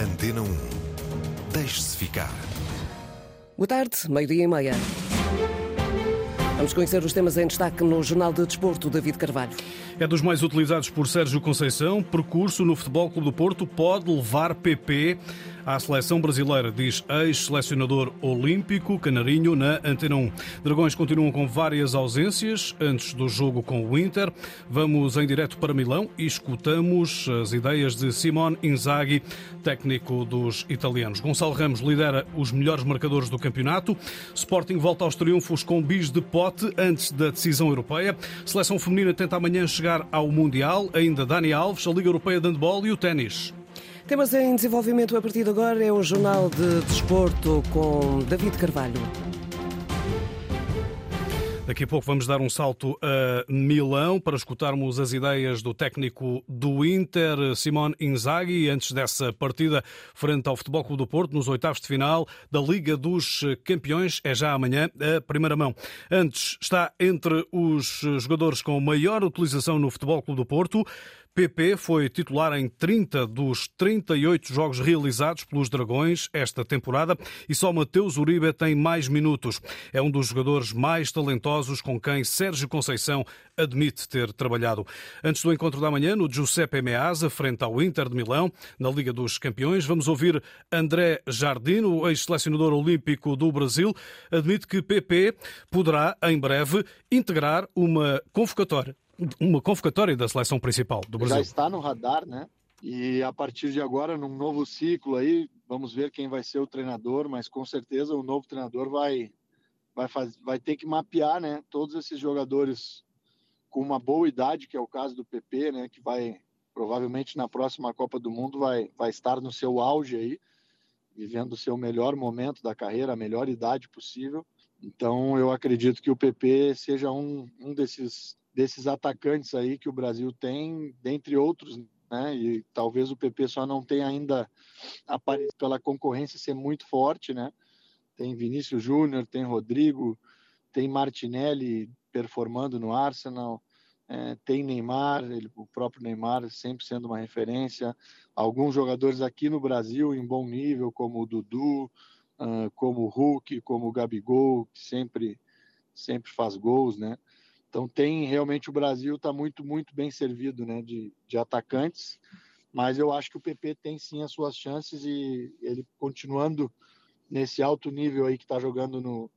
Antena 1. Deixe-se ficar. Boa tarde, meio-dia e meia. Vamos conhecer os temas em destaque no Jornal de Desporto, David Carvalho. É dos mais utilizados por Sérgio Conceição. Percurso no Futebol Clube do Porto pode levar PP à seleção brasileira, diz ex-selecionador olímpico Canarinho na Antena 1. Dragões continuam com várias ausências antes do jogo com o Inter. Vamos em direto para Milão e escutamos as ideias de Simone Inzaghi, técnico dos italianos. Gonçalo Ramos lidera os melhores marcadores do campeonato. Sporting volta aos triunfos com bis de antes da decisão europeia. Seleção feminina tenta amanhã chegar ao Mundial. Ainda Dani Alves, a Liga Europeia de Handball e o ténis. Temas em desenvolvimento a partir de agora é o Jornal de Desporto com David Carvalho. Daqui a pouco vamos dar um salto a Milão para escutarmos as ideias do técnico do Inter, Simone Inzaghi, antes dessa partida frente ao Futebol Clube do Porto, nos oitavos de final da Liga dos Campeões. É já amanhã a primeira mão. Antes está entre os jogadores com maior utilização no Futebol Clube do Porto. PP foi titular em 30 dos 38 jogos realizados pelos Dragões esta temporada e só Mateus Uribe tem mais minutos. É um dos jogadores mais talentosos com quem Sérgio Conceição admite ter trabalhado. Antes do encontro da manhã, no Giuseppe Meazza, frente ao Inter de Milão, na Liga dos Campeões, vamos ouvir André Jardino, ex-selecionador olímpico do Brasil, admite que PP poderá, em breve, integrar uma convocatória uma convocatória da seleção principal do Brasil. Já está no radar, né? E a partir de agora, num novo ciclo aí, vamos ver quem vai ser o treinador, mas com certeza o novo treinador vai vai, faz, vai ter que mapear, né, todos esses jogadores com uma boa idade, que é o caso do PP, né, que vai provavelmente na próxima Copa do Mundo vai vai estar no seu auge aí, vivendo o seu melhor momento da carreira, a melhor idade possível. Então eu acredito que o PP seja um, um desses desses atacantes aí que o Brasil tem, dentre outros, né? E talvez o PP só não tenha ainda aparecido pela concorrência ser muito forte, né? Tem Vinícius Júnior, tem Rodrigo, tem Martinelli performando no Arsenal, é, tem Neymar, ele, o próprio Neymar sempre sendo uma referência, alguns jogadores aqui no Brasil em bom nível, como o Dudu, uh, como o Hulk, como o Gabigol, que sempre, sempre faz gols, né? Então tem realmente o Brasil está muito muito bem servido, né, de, de atacantes. Mas eu acho que o PP tem sim as suas chances e ele continuando nesse alto nível aí que está jogando no,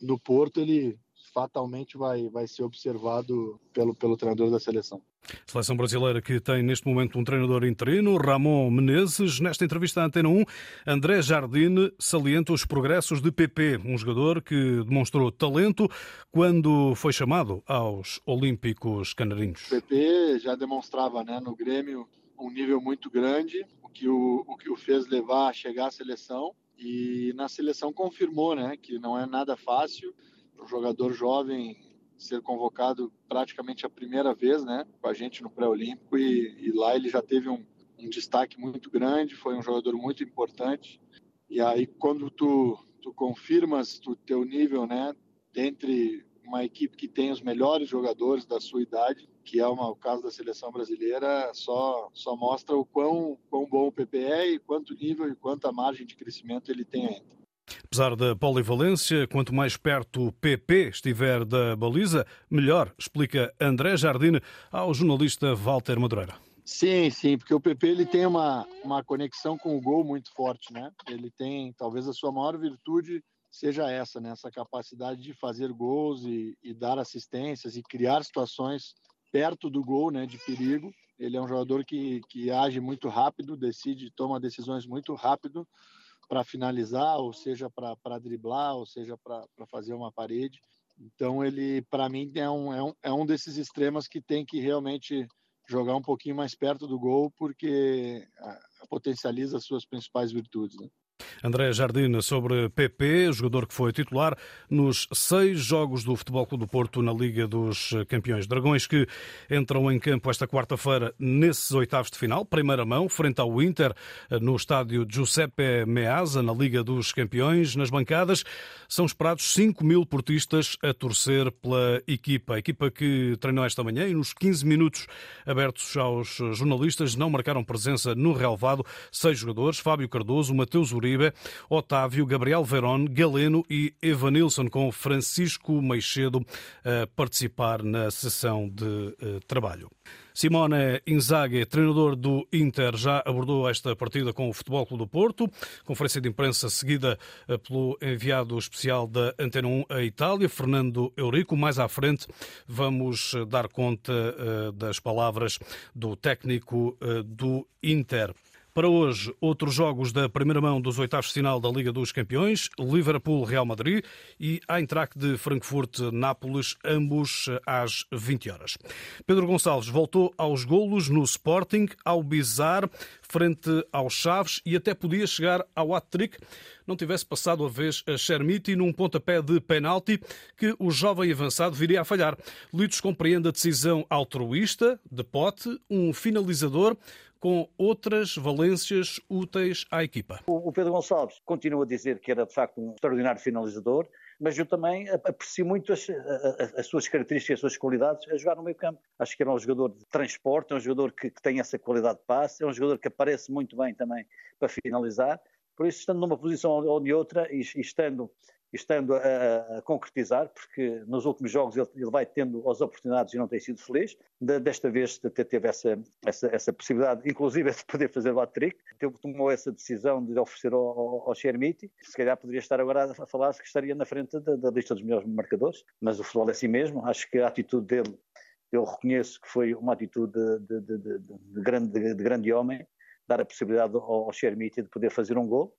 no Porto, ele fatalmente vai, vai ser observado pelo, pelo treinador da seleção. Seleção brasileira que tem neste momento um treinador interino, Ramon Menezes. Nesta entrevista à Antena 1, André Jardine salienta os progressos de PP, um jogador que demonstrou talento quando foi chamado aos Olímpicos Canarinhos. PP já demonstrava né, no Grêmio um nível muito grande, o que o, o que o fez levar a chegar à seleção. E na seleção confirmou né, que não é nada fácil. Um jogador jovem ser convocado praticamente a primeira vez, né, com a gente no pré-olímpico e, e, lá ele já teve um, um, destaque muito grande, foi um jogador muito importante. E aí quando tu, tu confirmas o teu nível, né, entre uma equipe que tem os melhores jogadores da sua idade, que é uma, o caso da seleção brasileira, só só mostra o quão, quão bom o PP é e quanto nível e quanta margem de crescimento ele tem ainda. Apesar da polivalência, quanto mais perto o PP estiver da baliza, melhor, explica André Jardine ao jornalista Walter Madureira. Sim, sim, porque o PP ele tem uma, uma conexão com o gol muito forte, né? Ele tem, talvez a sua maior virtude seja essa, né? Essa capacidade de fazer gols e, e dar assistências e criar situações perto do gol, né? De perigo. Ele é um jogador que, que age muito rápido, decide, toma decisões muito rápido para finalizar, ou seja, para driblar, ou seja, para fazer uma parede. Então, ele, para mim, é um, é, um, é um desses extremos que tem que realmente jogar um pouquinho mais perto do gol, porque potencializa as suas principais virtudes. Né? André Jardim sobre PP, jogador que foi titular nos seis jogos do Futebol Clube do Porto na Liga dos Campeões. Dragões que entram em campo esta quarta-feira nesses oitavos de final, primeira mão, frente ao Inter, no estádio Giuseppe Meazza, na Liga dos Campeões. Nas bancadas são esperados 5 mil portistas a torcer pela equipa. A equipa que treinou esta manhã e nos 15 minutos abertos aos jornalistas não marcaram presença no relevado. Seis jogadores, Fábio Cardoso, Mateus Otávio, Gabriel Verón, Galeno e Evanilson, com Francisco Meixedo a participar na sessão de eh, trabalho. Simone Inzaghi, treinador do Inter, já abordou esta partida com o Futebol Clube do Porto. Conferência de imprensa seguida eh, pelo enviado especial da Antena 1 à Itália, Fernando Eurico. Mais à frente vamos eh, dar conta das palavras do técnico do Inter. Para hoje, outros jogos da primeira mão dos oitavos de final da Liga dos Campeões, Liverpool-Real Madrid e Eintracht de Frankfurt-Nápoles, ambos às 20 horas. Pedro Gonçalves voltou aos golos no Sporting, ao Bizarre, frente aos Chaves e até podia chegar ao hat-trick não tivesse passado a vez a Chermiti num pontapé de penalti que o jovem avançado viria a falhar. Litos compreende a decisão altruísta, de pote, um finalizador, com outras valências úteis à equipa. O Pedro Gonçalves continua a dizer que era de facto um extraordinário finalizador, mas eu também aprecio muito as, as, as, suas características, as suas qualidades a jogar no meio campo. Acho que era um jogador de transporte, é um jogador que, que tem essa qualidade de passe, é um jogador que aparece muito bem também para finalizar. Por isso, estando numa posição ou de outra e, e estando estando a, a, concretizar, porque nos últimos jogos ele, ele, vai tendo as oportunidades e não tem sido feliz. De, desta vez até teve essa, essa, essa, possibilidade, inclusive de poder fazer o hat-trick. Tomou essa decisão de oferecer ao, ao, Chermiti. Se calhar poderia estar agora a falar que estaria na frente da, da lista dos melhores marcadores, mas o futebol é assim mesmo. Acho que a atitude dele, eu reconheço que foi uma atitude de, de, de, de grande, de, grande homem, dar a possibilidade ao, Chermiti de poder fazer um gol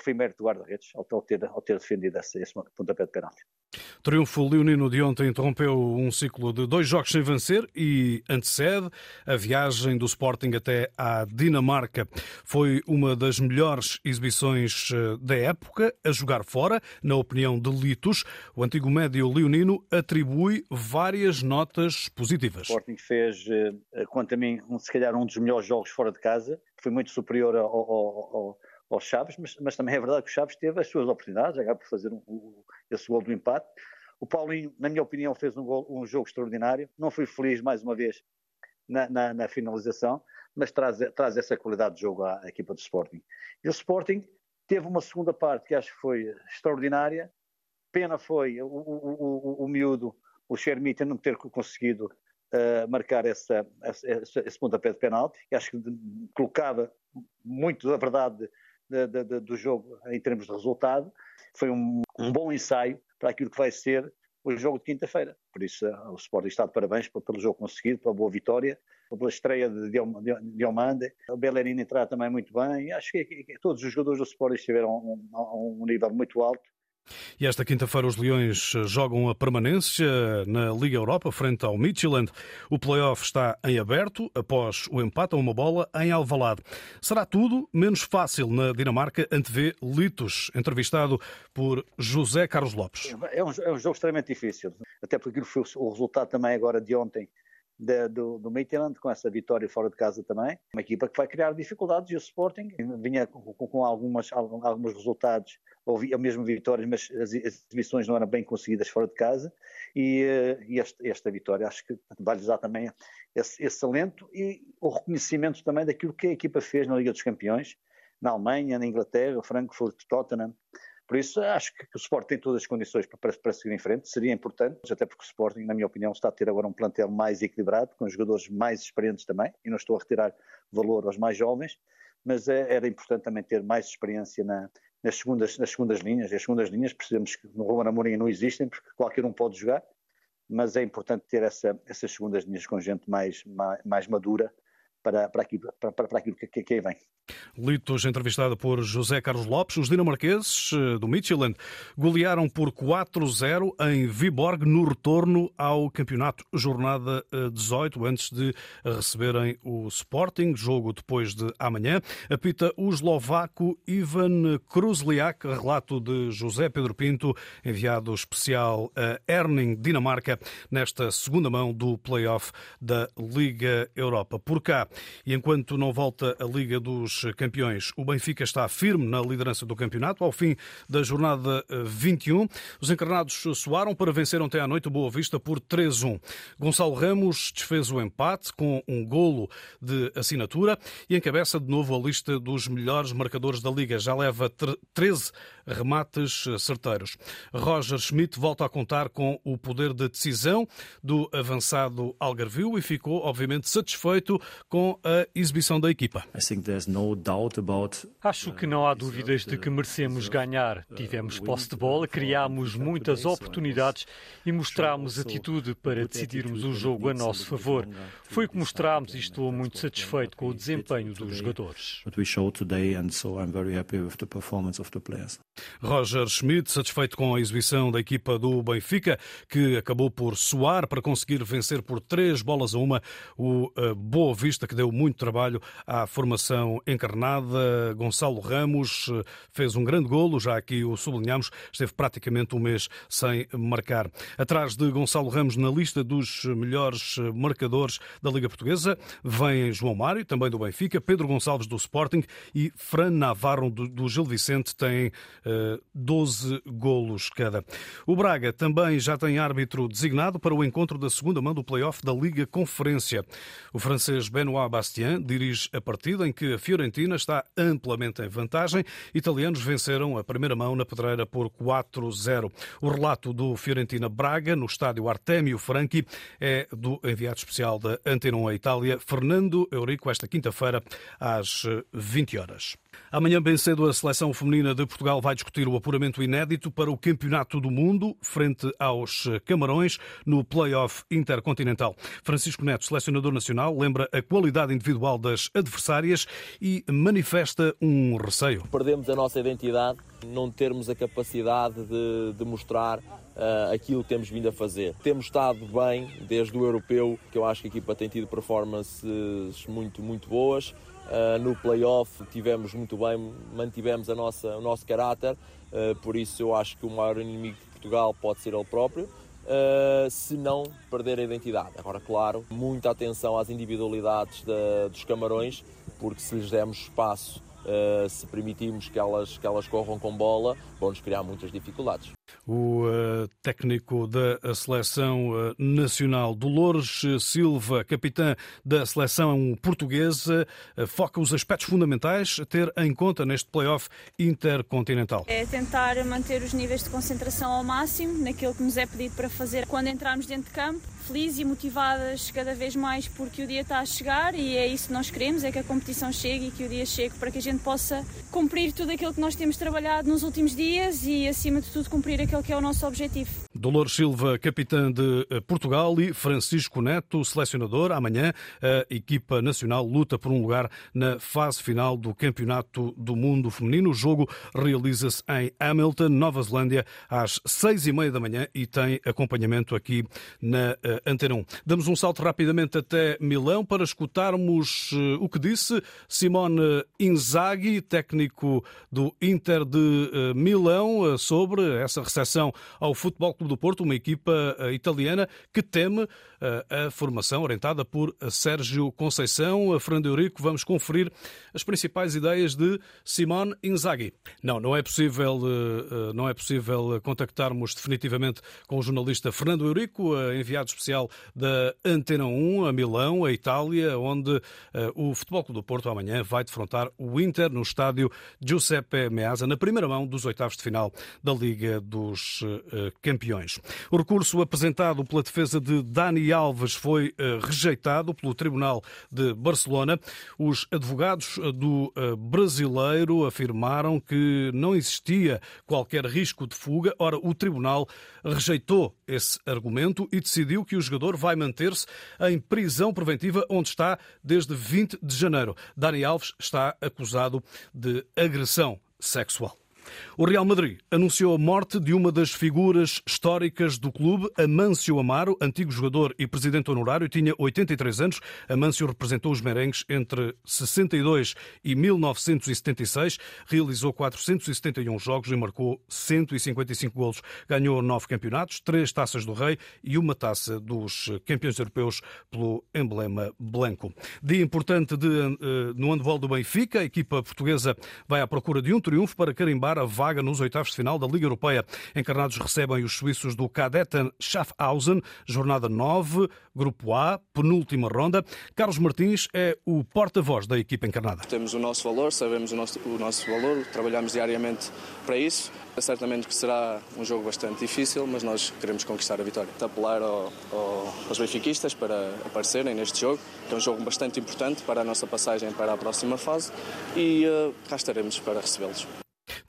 foi mérito do guarda-redes ao, ter, ao ter defendido esse, esse pontapé de penalti. Triunfo leonino de ontem interrompeu um ciclo de dois jogos sem vencer e antecede a viagem do Sporting até à Dinamarca. Foi uma das melhores exibições eh, da época a jogar fora, na opinião de Litos. O antigo médio leonino atribui várias notas positivas. O Sporting fez, eh, quanto a mim, se calhar um dos melhores jogos fora de casa. Foi muito superior ao, ao, ao aos Chaves, mas, mas, também é verdade que o Chaves teve as suas oportunidades, acaba por fazer um, um, esse gol do empate. O Paulinho, na minha opinião, fez um, gol, um jogo extraordinário. Não fui feliz, mais uma vez, na, na, na, finalização, mas traz, traz essa qualidade de jogo à, à equipa do Sporting. E o Sporting teve uma segunda parte que acho que foi extraordinária. Pena foi o, o, o, o miúdo, o Xermita, não ter conseguido uh, marcar essa, essa, esse pontapé de penalti, acho que colocava muito da verdade de, de, do jogo em termos de resultado. Foi um, um, bom ensaio para aquilo que vai ser o jogo de quinta-feira. Por isso, eh, o Sporting está de parabéns pelo jogo conseguido, pela boa vitória, pela estreia de Diomande. O Bellerin entrar também muito bem. Acho que, todos os jogadores do Sporting estiveram a um nível muito alto e esta quinta-feira os Leões jogam a permanência na Liga Europa frente ao Midtjylland. O play-off está em aberto após o empate a uma bola em Alvalade. Será tudo menos fácil na Dinamarca, antevê Litos, entrevistado por José Carlos Lopes. É um, é um jogo extremamente difícil, até porque foi o resultado também agora de ontem de, do, do com essa vitória fora de casa também. Uma equipa que vai criar dificuldades e o Sporting vinha com, com, com algumas, alguns resultados, ou mesmo vitórias, mas as exibições não eram bem conseguidas fora de casa. E, eh, e esta, esta, vitória acho que vai-lhes dar também esse, esse alento e o reconhecimento também daquilo que a equipa fez na Liga dos Campeões, na Alemanha, na Inglaterra, Frankfurt, Tottenham. Por isso, acho que o Sporting tem todas as condições para, para, seguir em frente. Seria importante, até porque o Sporting, na minha opinião, está a ter agora um plantel mais equilibrado, com jogadores mais experientes também, e não estou a retirar valor aos mais jovens, mas é, era importante também ter mais experiência na, nas, segundas, nas segundas linhas. As segundas linhas, precisamos que no Roman Amorim não existem, porque qualquer um pode jogar, mas é importante ter essa, essas segundas linhas com gente mais, mais, mais madura para, para, aquilo, para, para aquilo que, que, que aí vem. Litos, entrevistada por José Carlos Lopes, os dinamarqueses eh, do Midtjylland golearam por 4-0 em Viborg no retorno ao campeonato jornada 18, eh, antes de receberem o Sporting, jogo depois de amanhã. Apita o eslovaco Ivan Kruzliak, relato de José Pedro Pinto, enviado especial a Erning, Dinamarca, nesta segunda mão do play-off da Liga Europa. Por cá, e enquanto não volta a Liga dos Campeões, o Benfica está firme na liderança do campeonato. Ao fim da jornada 21, eh, os encarnados soaram para vencer ontem à noite o Boa Vista por 3-1. Gonçalo Ramos desfez o empate com um golo de assinatura e encabeça de novo a lista dos melhores marcadores da Liga. Já leva 13 remates certeiros. Roger Schmidt volta a contar com o poder de decisão do avançado Algarvio e ficou, obviamente, satisfeito com a exibição da equipa. Acho que não há dúvidas de que merecemos ganhar. Tivemos posse de bola, criámos muitas oportunidades e mostramos atitude para decidirmos o jogo a nosso favor. Foi o que mostramos e estou muito satisfeito com o desempenho dos jogadores. Roger Schmidt, satisfeito com a exibição da equipa do Benfica, que acabou por soar para conseguir vencer por três bolas a uma o eh, Boa Vista, que deu muito trabalho à formação encarnada. Gonçalo Ramos eh, fez um grande golo, já aqui o sublinhamos, esteve praticamente um mês sem marcar. Atrás de Gonçalo Ramos na lista dos melhores eh, marcadores da Liga Portuguesa, vem João Mário, também do Benfica, Pedro Gonçalves do Sporting e Fran Navarro do Gil Vicente, têm 12 golos cada. O Braga também já tem árbitro designado para o encontro da segunda mão do play-off da Liga Conferência. O francês Benoit Bastien dirige a partida em que a Fiorentina está amplamente em vantagem. Italianos venceram a primeira mão na pedreira por 4-0. O relato do Fiorentina Braga no estádio Artemio Franchi é do enviado especial da Antena 1 Itália, Fernando Eurico, esta quinta-feira às 20 horas. Amanhã, bem cedo, a seleção feminina de Portugal vai discutir o apuramento inédito para o Campeonato do Mundo frente aos Camarões no Play-off Intercontinental. Francisco Neto, selecionador nacional, lembra a qualidade individual das adversárias e manifesta um receio. Perdemos a nossa identidade, não termos a capacidade de, de mostrar uh, aquilo que temos vindo a fazer. Temos estado bem desde o europeu, que eu acho que a equipa tem tido performances muito, muito boas. Uh, no playoff tivemos muito bem, mantivemos a nossa, o nosso caráter, uh, por isso eu acho que o maior inimigo de Portugal pode ser ele próprio. Uh, se não perder a identidade. Agora, claro, muita atenção às individualidades de, dos camarões, porque se lhes dermos espaço, se permitirmos que elas, que elas corram com bola, vão-nos criar muitas dificuldades o uh, técnico da seleção uh, nacional, Dolores Silva, capitã da seleção portuguesa, uh, foca os aspectos fundamentais a ter em conta neste playoff intercontinental. É tentar manter os níveis de concentração ao máximo naquilo que nos é pedido para fazer quando entrarmos dentro de campo felizes e motivadas cada vez mais porque o dia está a chegar e é isso que nós queremos, é que a competição chegue e que o dia chegue para que a gente possa cumprir tudo aquilo que nós temos trabalhado nos últimos dias e acima de tudo cumprir aquele que é o nosso objetivo. Dolores Silva, capitã de eh, Portugal e Francisco Neto, selecionador. Amanhã a equipa nacional luta por um lugar na fase final do Campeonato do Mundo Feminino. O jogo realiza-se em Hamilton, Nova Zelândia, às seis e meia da manhã e tem acompanhamento aqui na eh, Antena 1. Damos um salto rapidamente até Milão para escutarmos eh, o que disse Simone Inzaghi, técnico do Inter de eh, Milão, sobre essa recepção ao Futebol Clube do Porto, uma equipa italiana que teme a formação orientada por Sérgio Conceição. Fernando Eurico, vamos conferir as principais ideias de Simone Inzaghi. Não, não é possível, não é possível contactarmos definitivamente com o jornalista Fernando Eurico, enviado especial da Antena 1 a Milão, a Itália, onde o Futebol Clube do Porto amanhã vai defrontar o Inter no estádio Giuseppe Meazza, na primeira mão dos oitavos de final da Liga dos Campeões. O recurso apresentado pela defesa de Dani Alves foi eh, rejeitado pelo Tribunal de Barcelona. Os advogados do eh, brasileiro afirmaram que não existia qualquer risco de fuga. Ora, o Tribunal rejeitou esse argumento e decidiu que o jogador vai manter-se em prisão preventiva, onde está desde 20 de janeiro. Dani Alves está acusado de agressão sexual. O Real Madrid anunciou a morte de uma das figuras históricas do clube, Amâncio Amaro, antigo jogador e presidente honorário, tinha 83 anos. Amâncio representou os merengues entre 62 e 1976, realizou 471 jogos e marcou 155 golos. Ganhou nove campeonatos, três taças do Rei e uma taça dos campeões europeus pelo emblema branco. Dia importante de, eh, no handball do Benfica, a equipa portuguesa vai à procura de um triunfo para carimbar a vaga nos oitavos de final da Liga Europeia. Encarnados recebem os suíços do Cadetten Schaffhausen, jornada 9, Grupo A, penúltima ronda. Carlos Martins é o porta-voz da equipa encarnada. Temos o nosso valor, sabemos o nosso, o nosso valor, trabalhamos diariamente para isso. Certamente que será um jogo bastante difícil, mas nós queremos conquistar a vitória. Apelar ao, ao, aos benfiquistas para aparecerem neste jogo, que é um jogo bastante importante para a nossa passagem para a próxima fase e uh, cá estaremos para recebê-los.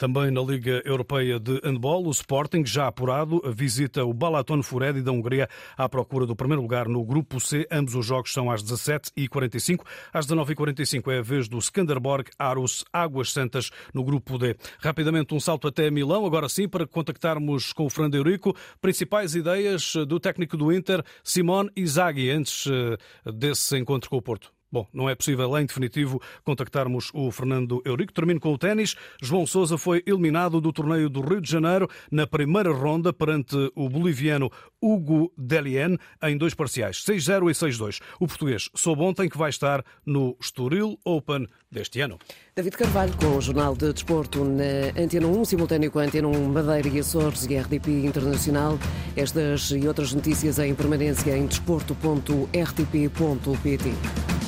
Também na Liga Europeia de Handball, o Sporting, já apurado, visita o Balaton Furedi da Hungria à procura do primeiro lugar no Grupo C. Ambos os jogos são às 17h45. Às 19h45 é a vez do Skanderborg Arus Águas Santas no Grupo D. Rapidamente um salto até Milão, agora sim, para contactarmos com o Fernando Eurico. Principais ideias do técnico do Inter, Simone Izaghi, antes eh, desse encontro com o Porto. Bom, não é possível em definitivo contactarmos o Fernando Eurico. Termino com o ténis. João Sousa foi eliminado do torneio do Rio de Janeiro na primeira ronda perante o boliviano Hugo Delien em dois parciais, 6-0 e 6-2. O português soube ontem que vai estar no Estoril Open deste ano. David Carvalho com o Jornal de Desporto na Antena 1, simultâneo com a Antena 1 Madeira e Açores e RDP Internacional. Estas e outras notícias em permanência em desporto.rtp.pt.